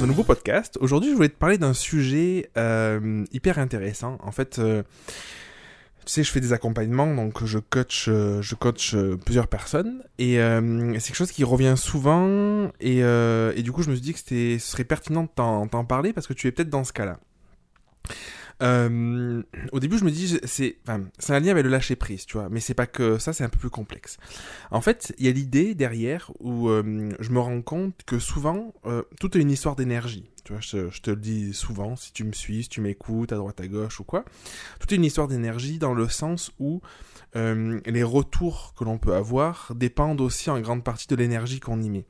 ce nouveau podcast. Aujourd'hui, je voulais te parler d'un sujet euh, hyper intéressant. En fait, euh, tu sais, je fais des accompagnements, donc je coach, euh, je coach plusieurs personnes, et c'est quelque chose qui revient souvent, et, et du coup, je me suis dit que ce serait pertinent de t'en parler parce que tu es peut-être dans ce cas-là. Euh, au début, je me dis, c'est, enfin, c'est un lien avec le lâcher prise, tu vois, mais c'est pas que ça, c'est un peu plus complexe. En fait, il y a l'idée derrière où euh, je me rends compte que souvent, euh, tout est une histoire d'énergie. Tu vois, je, je te le dis souvent, si tu me suis, si tu m'écoutes à droite à gauche ou quoi, tout est une histoire d'énergie dans le sens où euh, les retours que l'on peut avoir dépendent aussi en grande partie de l'énergie qu'on y met.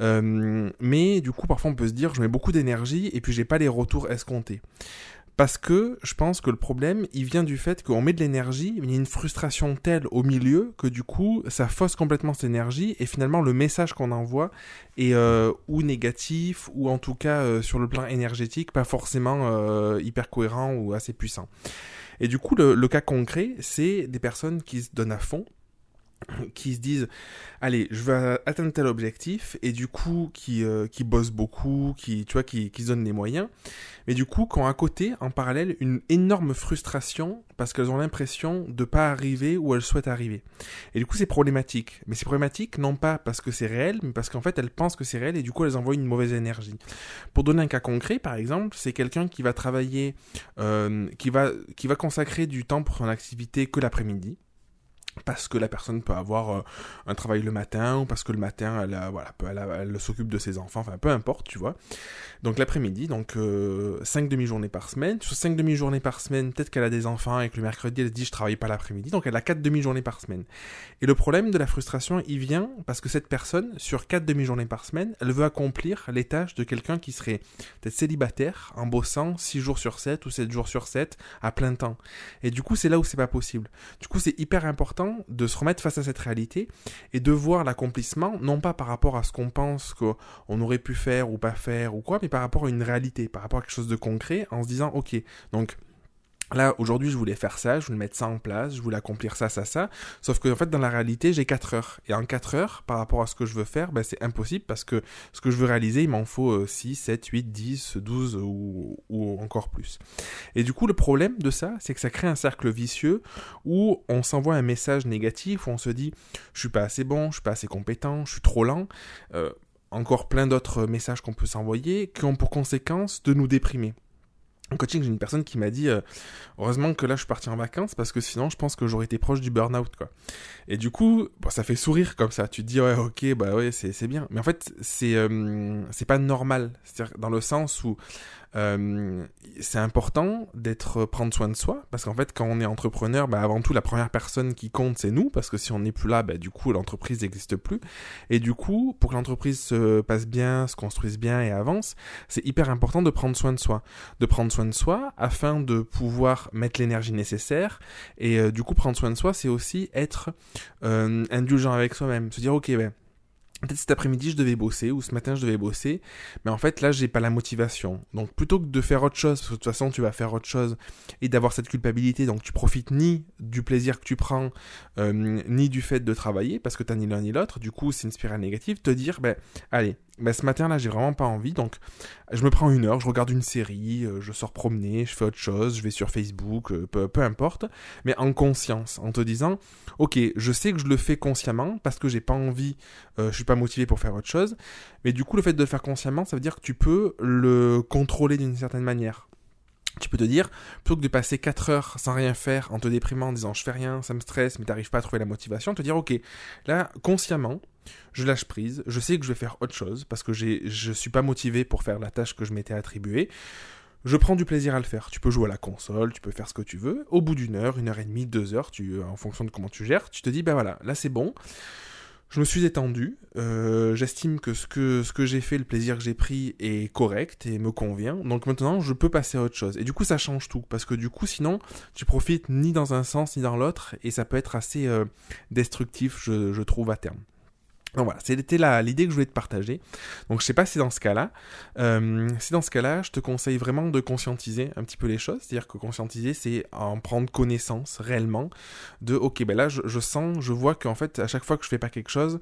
Euh, mais du coup, parfois, on peut se dire, je mets beaucoup d'énergie et puis j'ai pas les retours escomptés. Parce que je pense que le problème, il vient du fait qu'on met de l'énergie, il y a une frustration telle au milieu que du coup, ça fausse complètement cette énergie et finalement le message qu'on envoie est euh, ou négatif ou en tout cas euh, sur le plan énergétique pas forcément euh, hyper cohérent ou assez puissant. Et du coup, le, le cas concret, c'est des personnes qui se donnent à fond qui se disent allez je veux atteindre tel objectif et du coup qui euh, qui bossent beaucoup qui tu vois qui qui se donnent les moyens. Mais du coup qui ont à côté en parallèle une énorme frustration parce qu'elles ont l'impression de pas arriver où elles souhaitent arriver. Et du coup c'est problématique. Mais c'est problématique non pas parce que c'est réel mais parce qu'en fait elles pensent que c'est réel et du coup elles envoient une mauvaise énergie. Pour donner un cas concret par exemple c'est quelqu'un qui va travailler euh, qui va qui va consacrer du temps pour son activité que l'après-midi parce que la personne peut avoir euh, un travail le matin ou parce que le matin elle voilà elle, elle s'occupe de ses enfants enfin peu importe tu vois. Donc l'après-midi donc euh, cinq demi-journées par semaine. Sur cinq demi-journées par semaine peut-être qu'elle a des enfants et que le mercredi elle dit je travaille pas l'après-midi. Donc elle a quatre demi-journées par semaine. Et le problème de la frustration il vient parce que cette personne sur quatre demi-journées par semaine elle veut accomplir les tâches de quelqu'un qui serait peut-être célibataire en bossant six jours sur 7 ou 7 jours sur 7 à plein temps. Et du coup c'est là où c'est pas possible. Du coup, c'est hyper important de se remettre face à cette réalité et de voir l'accomplissement, non pas par rapport à ce qu'on pense qu'on aurait pu faire ou pas faire ou quoi, mais par rapport à une réalité, par rapport à quelque chose de concret, en se disant, ok, donc Là, aujourd'hui, je voulais faire ça, je voulais mettre ça en place, je voulais accomplir ça, ça, ça. Sauf que, en fait, dans la réalité, j'ai 4 heures. Et en 4 heures, par rapport à ce que je veux faire, ben, c'est impossible parce que ce que je veux réaliser, il m'en faut euh, 6, 7, 8, 10, 12 ou, ou encore plus. Et du coup, le problème de ça, c'est que ça crée un cercle vicieux où on s'envoie un message négatif, où on se dit, je suis pas assez bon, je suis pas assez compétent, je suis trop lent. Euh, encore plein d'autres messages qu'on peut s'envoyer qui ont pour conséquence de nous déprimer. En coaching, j'ai une personne qui m'a dit euh, heureusement que là je suis parti en vacances parce que sinon je pense que j'aurais été proche du burn-out quoi. Et du coup, ça fait sourire comme ça. Tu te dis ouais ok bah ouais c'est c'est bien. Mais en fait c'est euh, c'est pas normal. C'est-à-dire dans le sens où euh, c'est important d'être prendre soin de soi parce qu'en fait quand on est entrepreneur, bah, avant tout la première personne qui compte c'est nous parce que si on n'est plus là, bah, du coup l'entreprise n'existe plus. Et du coup pour que l'entreprise se passe bien, se construise bien et avance, c'est hyper important de prendre soin de soi, de prendre soin de soi afin de pouvoir mettre l'énergie nécessaire. Et euh, du coup prendre soin de soi, c'est aussi être euh, indulgent avec soi-même, se dire ok ben Peut-être cet après-midi je devais bosser ou ce matin je devais bosser, mais en fait là j'ai pas la motivation. Donc plutôt que de faire autre chose, parce que de toute façon tu vas faire autre chose et d'avoir cette culpabilité, donc tu profites ni du plaisir que tu prends, euh, ni du fait de travailler, parce que t'as ni l'un ni l'autre. Du coup c'est une spirale négative. Te dire ben allez, ben ce matin là j'ai vraiment pas envie, donc je me prends une heure, je regarde une série, euh, je sors promener, je fais autre chose, je vais sur Facebook, euh, peu, peu importe, mais en conscience, en te disant ok je sais que je le fais consciemment parce que j'ai pas envie, euh, je suis pas motivé pour faire autre chose. Mais du coup, le fait de le faire consciemment, ça veut dire que tu peux le contrôler d'une certaine manière. Tu peux te dire, plutôt que de passer 4 heures sans rien faire, en te déprimant, en disant je fais rien, ça me stresse, mais t'arrives pas à trouver la motivation, te dire ok, là, consciemment, je lâche prise, je sais que je vais faire autre chose, parce que je suis pas motivé pour faire la tâche que je m'étais attribuée. Je prends du plaisir à le faire. Tu peux jouer à la console, tu peux faire ce que tu veux. Au bout d'une heure, une heure et demie, deux heures, tu, en fonction de comment tu gères, tu te dis, ben voilà, là c'est bon. Je me suis étendu. Euh, J'estime que ce que j'ai fait, le plaisir que j'ai pris est correct et me convient. Donc maintenant, je peux passer à autre chose. Et du coup, ça change tout parce que du coup, sinon, tu profites ni dans un sens ni dans l'autre et ça peut être assez euh, destructif, je trouve à terme. Donc voilà, c'était l'idée que je voulais te partager. Donc je sais pas si dans ce cas-là, euh, si dans ce cas-là, je te conseille vraiment de conscientiser un petit peu les choses. C'est-à-dire que conscientiser, c'est en prendre connaissance réellement de, ok, ben là, je, sens, je vois qu'en fait, à chaque fois que je fais pas quelque chose,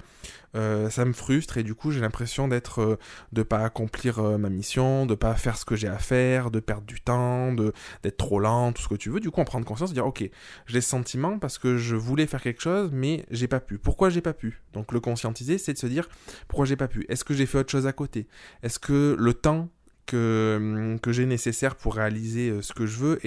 euh, ça me frustre et du coup, j'ai l'impression d'être, euh, de pas accomplir euh, ma mission, de pas faire ce que j'ai à faire, de perdre du temps, de d'être trop lent, tout ce que tu veux. Du coup, en prendre conscience, de dire, ok, j'ai ce sentiment parce que je voulais faire quelque chose, mais j'ai pas pu. Pourquoi j'ai pas pu? Donc le conscientiser c'est de se dire pourquoi j'ai pas pu? Est-ce que j'ai fait autre chose à côté? Est-ce que le temps que, j'ai nécessaire pour réaliser euh, ce que je veux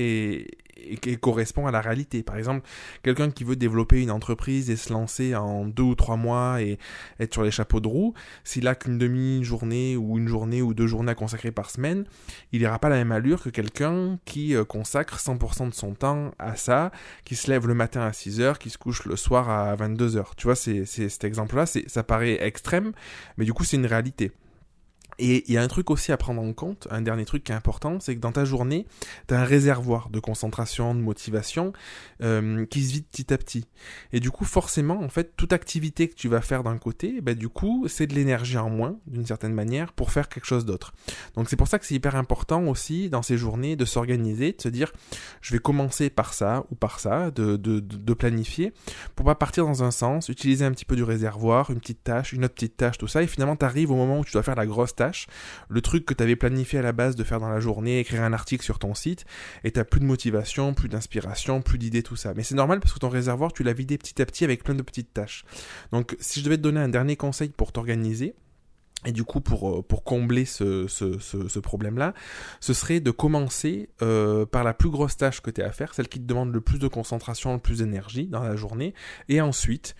et, correspond à la réalité. Par exemple, quelqu'un qui veut développer une entreprise et se lancer en deux ou trois mois et être sur les chapeaux de roue, s'il a qu'une demi-journée ou une journée ou deux journées à consacrer par semaine, il n'ira pas la même allure que quelqu'un qui euh, consacre 100% de son temps à ça, qui se lève le matin à 6 heures, qui se couche le soir à 22 heures. Tu vois, c'est cet exemple-là, ça paraît extrême, mais du coup c'est une réalité. Et il y a un truc aussi à prendre en compte, un dernier truc qui est important, c'est que dans ta journée, tu as un réservoir de concentration, de motivation euh, qui se vide petit à petit. Et du coup, forcément, en fait, toute activité que tu vas faire d'un côté, bah, du coup, c'est de l'énergie en moins, d'une certaine manière, pour faire quelque chose d'autre. Donc c'est pour ça que c'est hyper important aussi, dans ces journées, de s'organiser, de se dire, je vais commencer par ça ou par ça, de, de, planifier, pour pas partir dans un sens, utiliser un petit peu du réservoir, une petite tâche, une autre petite tâche, tout ça, et finalement, tu arrives au moment où tu dois faire la grosse tâche le truc que tu avais planifié à la base de faire dans la journée, écrire un article sur ton site, et t'as plus de motivation, plus d'inspiration, plus d'idées, tout ça. Mais c'est normal parce que ton réservoir, tu l'as vidé petit à petit avec plein de petites tâches. Donc, si je devais te donner un dernier conseil pour t'organiser, et du coup, pour, euh, pour combler ce, ce, problème-là, ce serait de commencer euh, par la plus grosse tâche que tu as à faire, celle qui te demande le plus de concentration, le plus d'énergie dans la journée, et ensuite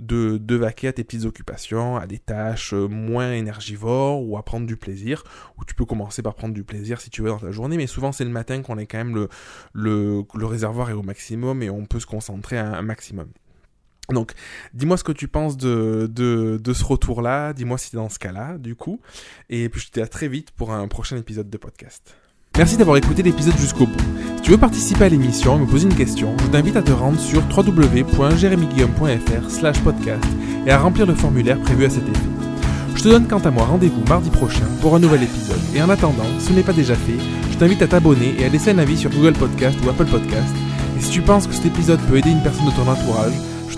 de, de vaquer à tes petites occupations, à des tâches euh, moins énergivores ou à prendre du plaisir, ou tu peux commencer par prendre du plaisir si tu veux dans ta journée, mais souvent c'est le matin qu'on est quand même le, le, le réservoir est au maximum et on peut se concentrer à un maximum. Donc, dis-moi ce que tu penses de, ce retour-là, dis-moi si t'es dans ce cas-là, du coup, et puis je te dis à très vite pour un prochain épisode de podcast. Merci d'avoir écouté l'épisode jusqu'au bout. Si tu veux participer à l'émission et me poser une question, je t'invite à te rendre sur www.jeremyguillaume.fr slash podcast et à remplir le formulaire prévu à cet effet. Je te donne quant à moi rendez-vous mardi prochain pour un nouvel épisode. Et en attendant, si ce n'est pas déjà fait, je t'invite à t'abonner et à laisser un avis sur Google Podcast ou Apple Podcast. Et si tu penses que cet épisode peut aider une personne de ton entourage,